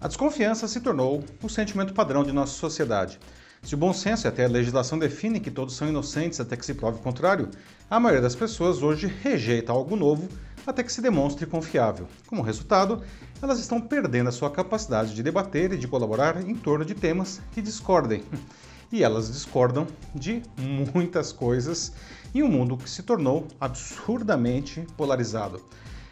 A desconfiança se tornou o sentimento padrão de nossa sociedade. Se o bom senso e até a legislação definem que todos são inocentes até que se prove o contrário, a maioria das pessoas hoje rejeita algo novo até que se demonstre confiável. Como resultado, elas estão perdendo a sua capacidade de debater e de colaborar em torno de temas que discordem. E elas discordam de muitas coisas em um mundo que se tornou absurdamente polarizado.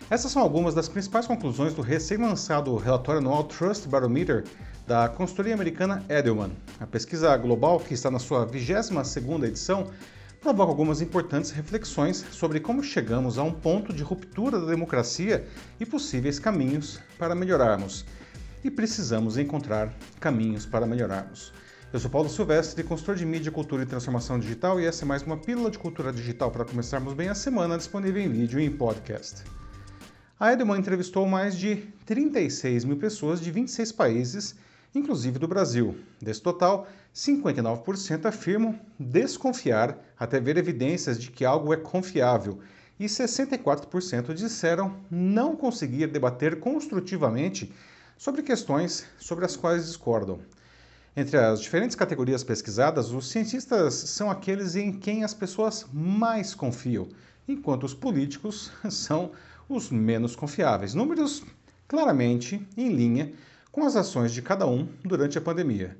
Essas são algumas das principais conclusões do recém-lançado relatório anual Trust Barometer da consultoria americana Edelman. A pesquisa global, que está na sua 22ª edição, provoca algumas importantes reflexões sobre como chegamos a um ponto de ruptura da democracia e possíveis caminhos para melhorarmos. E precisamos encontrar caminhos para melhorarmos. Eu sou Paulo Silvestre, consultor de mídia, cultura e transformação digital, e essa é mais uma pílula de cultura digital para começarmos bem a semana, disponível em vídeo e em podcast. A Edelman entrevistou mais de 36 mil pessoas de 26 países, inclusive do Brasil. Desse total, 59% afirmam desconfiar até ver evidências de que algo é confiável e 64% disseram não conseguir debater construtivamente sobre questões sobre as quais discordam. Entre as diferentes categorias pesquisadas, os cientistas são aqueles em quem as pessoas mais confiam, enquanto os políticos são os menos confiáveis. Números claramente em linha com as ações de cada um durante a pandemia.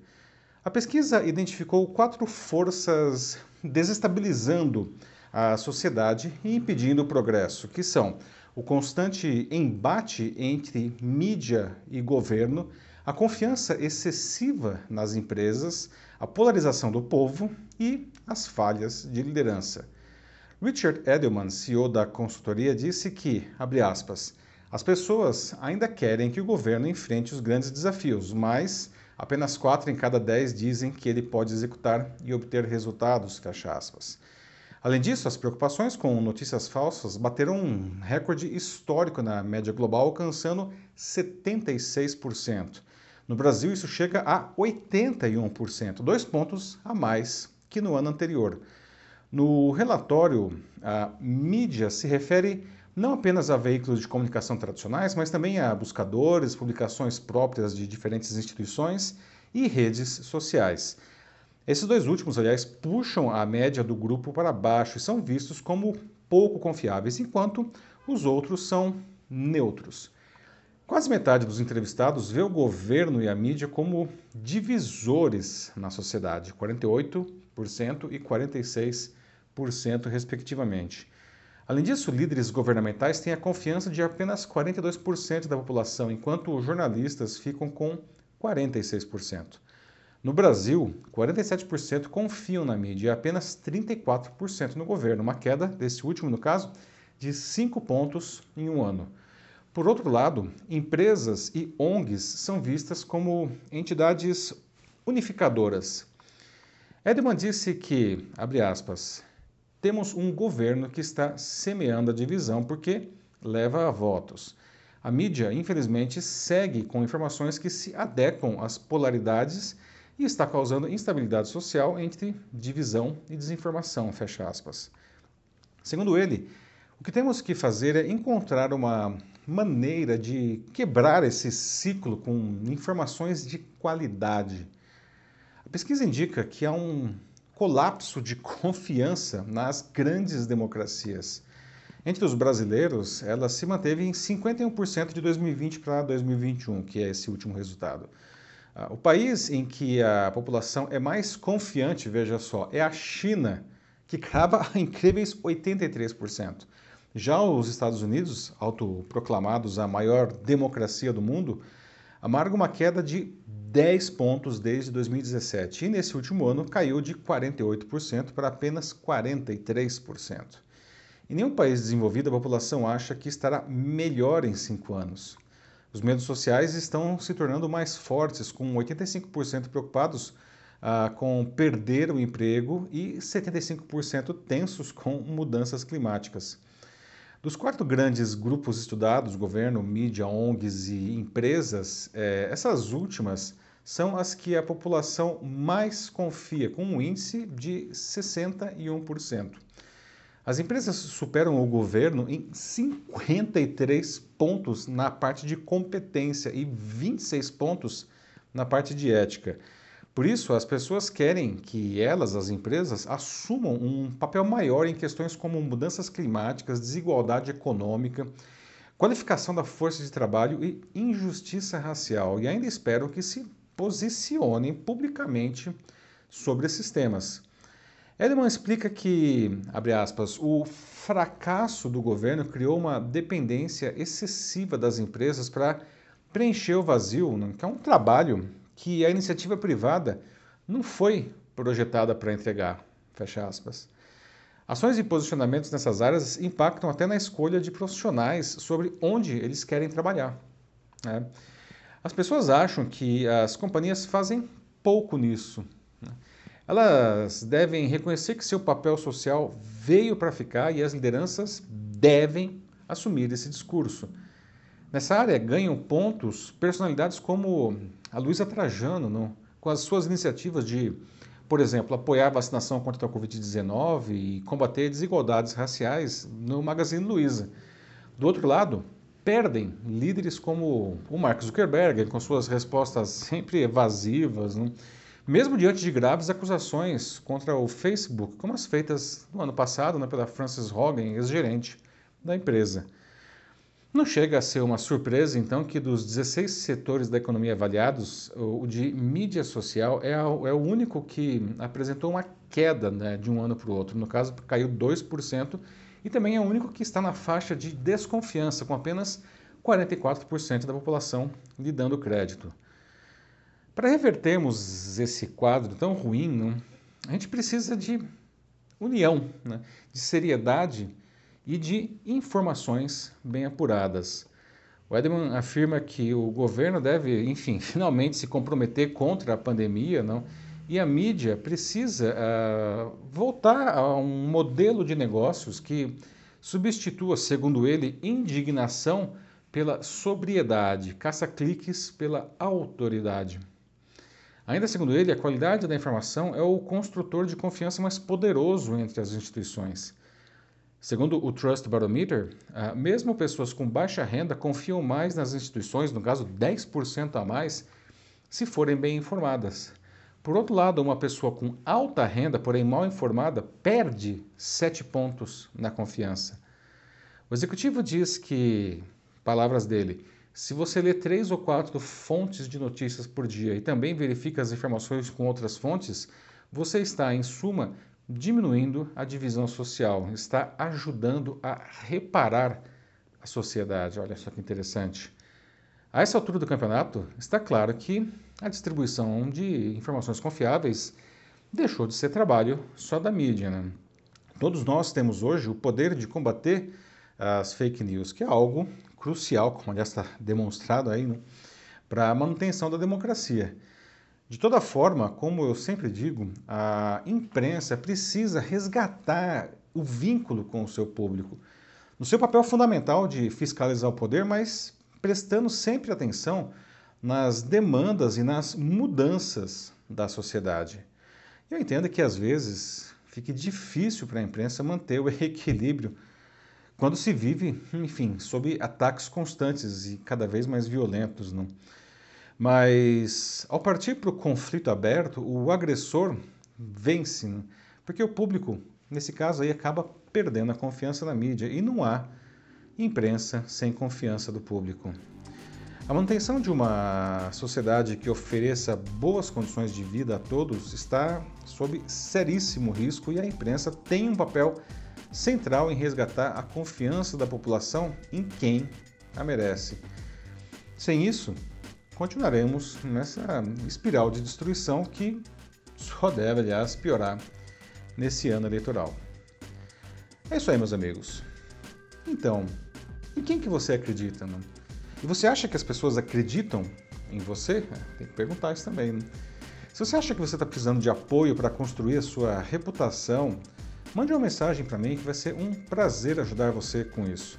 A pesquisa identificou quatro forças desestabilizando a sociedade e impedindo o progresso, que são o constante embate entre mídia e governo, a confiança excessiva nas empresas, a polarização do povo e as falhas de liderança. Richard Edelman, CEO da consultoria, disse que, abre aspas, as pessoas ainda querem que o governo enfrente os grandes desafios, mas apenas 4 em cada 10 dizem que ele pode executar e obter resultados, fecha aspas. Além disso, as preocupações com notícias falsas bateram um recorde histórico na média global, alcançando 76%. No Brasil, isso chega a 81%, dois pontos a mais que no ano anterior. No relatório, a mídia se refere não apenas a veículos de comunicação tradicionais, mas também a buscadores, publicações próprias de diferentes instituições e redes sociais. Esses dois últimos, aliás, puxam a média do grupo para baixo e são vistos como pouco confiáveis, enquanto os outros são neutros. Quase metade dos entrevistados vê o governo e a mídia como divisores na sociedade, 48% e 46%, respectivamente. Além disso, líderes governamentais têm a confiança de apenas 42% da população, enquanto jornalistas ficam com 46%. No Brasil, 47% confiam na mídia e apenas 34% no governo, uma queda, desse último no caso, de 5 pontos em um ano. Por outro lado, empresas e ONGs são vistas como entidades unificadoras. Edman disse que, abre aspas, temos um governo que está semeando a divisão porque leva a votos. A mídia, infelizmente, segue com informações que se adequam às polaridades e está causando instabilidade social entre divisão e desinformação, fecha aspas. Segundo ele, o que temos que fazer é encontrar uma maneira de quebrar esse ciclo com informações de qualidade. A pesquisa indica que há um colapso de confiança nas grandes democracias. Entre os brasileiros, ela se manteve em 51% de 2020 para 2021, que é esse último resultado. Ah, o país em que a população é mais confiante, veja só, é a China, que crava a incríveis 83%. Já os Estados Unidos, autoproclamados a maior democracia do mundo, amarga uma queda de 10 pontos desde 2017 e nesse último ano caiu de 48% para apenas 43%. Em nenhum país desenvolvido a população acha que estará melhor em cinco anos. Os medos sociais estão se tornando mais fortes, com 85% preocupados ah, com perder o emprego e 75% tensos com mudanças climáticas. Dos quatro grandes grupos estudados, governo, mídia, ONGs e empresas, eh, essas últimas são as que a população mais confia, com um índice de 61%. As empresas superam o governo em 53 pontos na parte de competência e 26 pontos na parte de ética. Por isso, as pessoas querem que elas, as empresas, assumam um papel maior em questões como mudanças climáticas, desigualdade econômica, qualificação da força de trabalho e injustiça racial. E ainda esperam que se posicionem publicamente sobre esses temas. Edelman explica que, abre aspas, o fracasso do governo criou uma dependência excessiva das empresas para preencher o vazio, né, que é um trabalho que a iniciativa privada não foi projetada para entregar, fecha aspas. Ações e posicionamentos nessas áreas impactam até na escolha de profissionais sobre onde eles querem trabalhar. Né? As pessoas acham que as companhias fazem pouco nisso, elas devem reconhecer que seu papel social veio para ficar e as lideranças devem assumir esse discurso. Nessa área ganham pontos personalidades como a Luísa Trajano, no, com as suas iniciativas de, por exemplo, apoiar a vacinação contra a Covid-19 e combater desigualdades raciais no Magazine Luiza. Do outro lado, perdem líderes como o Mark Zuckerberg, com suas respostas sempre evasivas, não? mesmo diante de graves acusações contra o Facebook, como as feitas no ano passado né, pela Frances Hogan, ex-gerente da empresa. Não chega a ser uma surpresa, então, que dos 16 setores da economia avaliados, o de mídia social é, é o único que apresentou uma queda né, de um ano para o outro. No caso, caiu 2%, e também é o único que está na faixa de desconfiança, com apenas 44% da população lhe dando crédito. Para revertermos esse quadro tão ruim, não, a gente precisa de união, né? de seriedade e de informações bem apuradas. O Edelman afirma que o governo deve, enfim, finalmente se comprometer contra a pandemia, não? E a mídia precisa uh, voltar a um modelo de negócios que substitua, segundo ele, indignação pela sobriedade, caça-cliques pela autoridade. Ainda segundo ele, a qualidade da informação é o construtor de confiança mais poderoso entre as instituições. Segundo o Trust Barometer, ah, mesmo pessoas com baixa renda confiam mais nas instituições, no caso 10% a mais, se forem bem informadas. Por outro lado, uma pessoa com alta renda, porém mal informada, perde 7 pontos na confiança. O executivo diz que, palavras dele, se você lê três ou quatro fontes de notícias por dia e também verifica as informações com outras fontes, você está, em suma, diminuindo a divisão social, está ajudando a reparar a sociedade. Olha só que interessante. A essa altura do campeonato, está claro que a distribuição de informações confiáveis deixou de ser trabalho só da mídia. Né? Todos nós temos hoje o poder de combater as fake news, que é algo crucial, como já está demonstrado aí, né, para a manutenção da democracia. De toda forma, como eu sempre digo, a imprensa precisa resgatar o vínculo com o seu público, no seu papel fundamental de fiscalizar o poder, mas prestando sempre atenção nas demandas e nas mudanças da sociedade. Eu entendo que às vezes fique difícil para a imprensa manter o equilíbrio quando se vive, enfim, sob ataques constantes e cada vez mais violentos. Não? Mas, ao partir para o conflito aberto, o agressor vence, não? porque o público, nesse caso aí, acaba perdendo a confiança na mídia e não há imprensa sem confiança do público. A manutenção de uma sociedade que ofereça boas condições de vida a todos está sob seríssimo risco e a imprensa tem um papel central em resgatar a confiança da população em quem a merece. Sem isso, continuaremos nessa espiral de destruição que só deve, aliás, piorar nesse ano eleitoral. É isso aí, meus amigos. Então, em quem que você acredita? Não? E você acha que as pessoas acreditam em você? É, tem que perguntar isso também. Né? Se você acha que você está precisando de apoio para construir a sua reputação, Mande uma mensagem para mim que vai ser um prazer ajudar você com isso.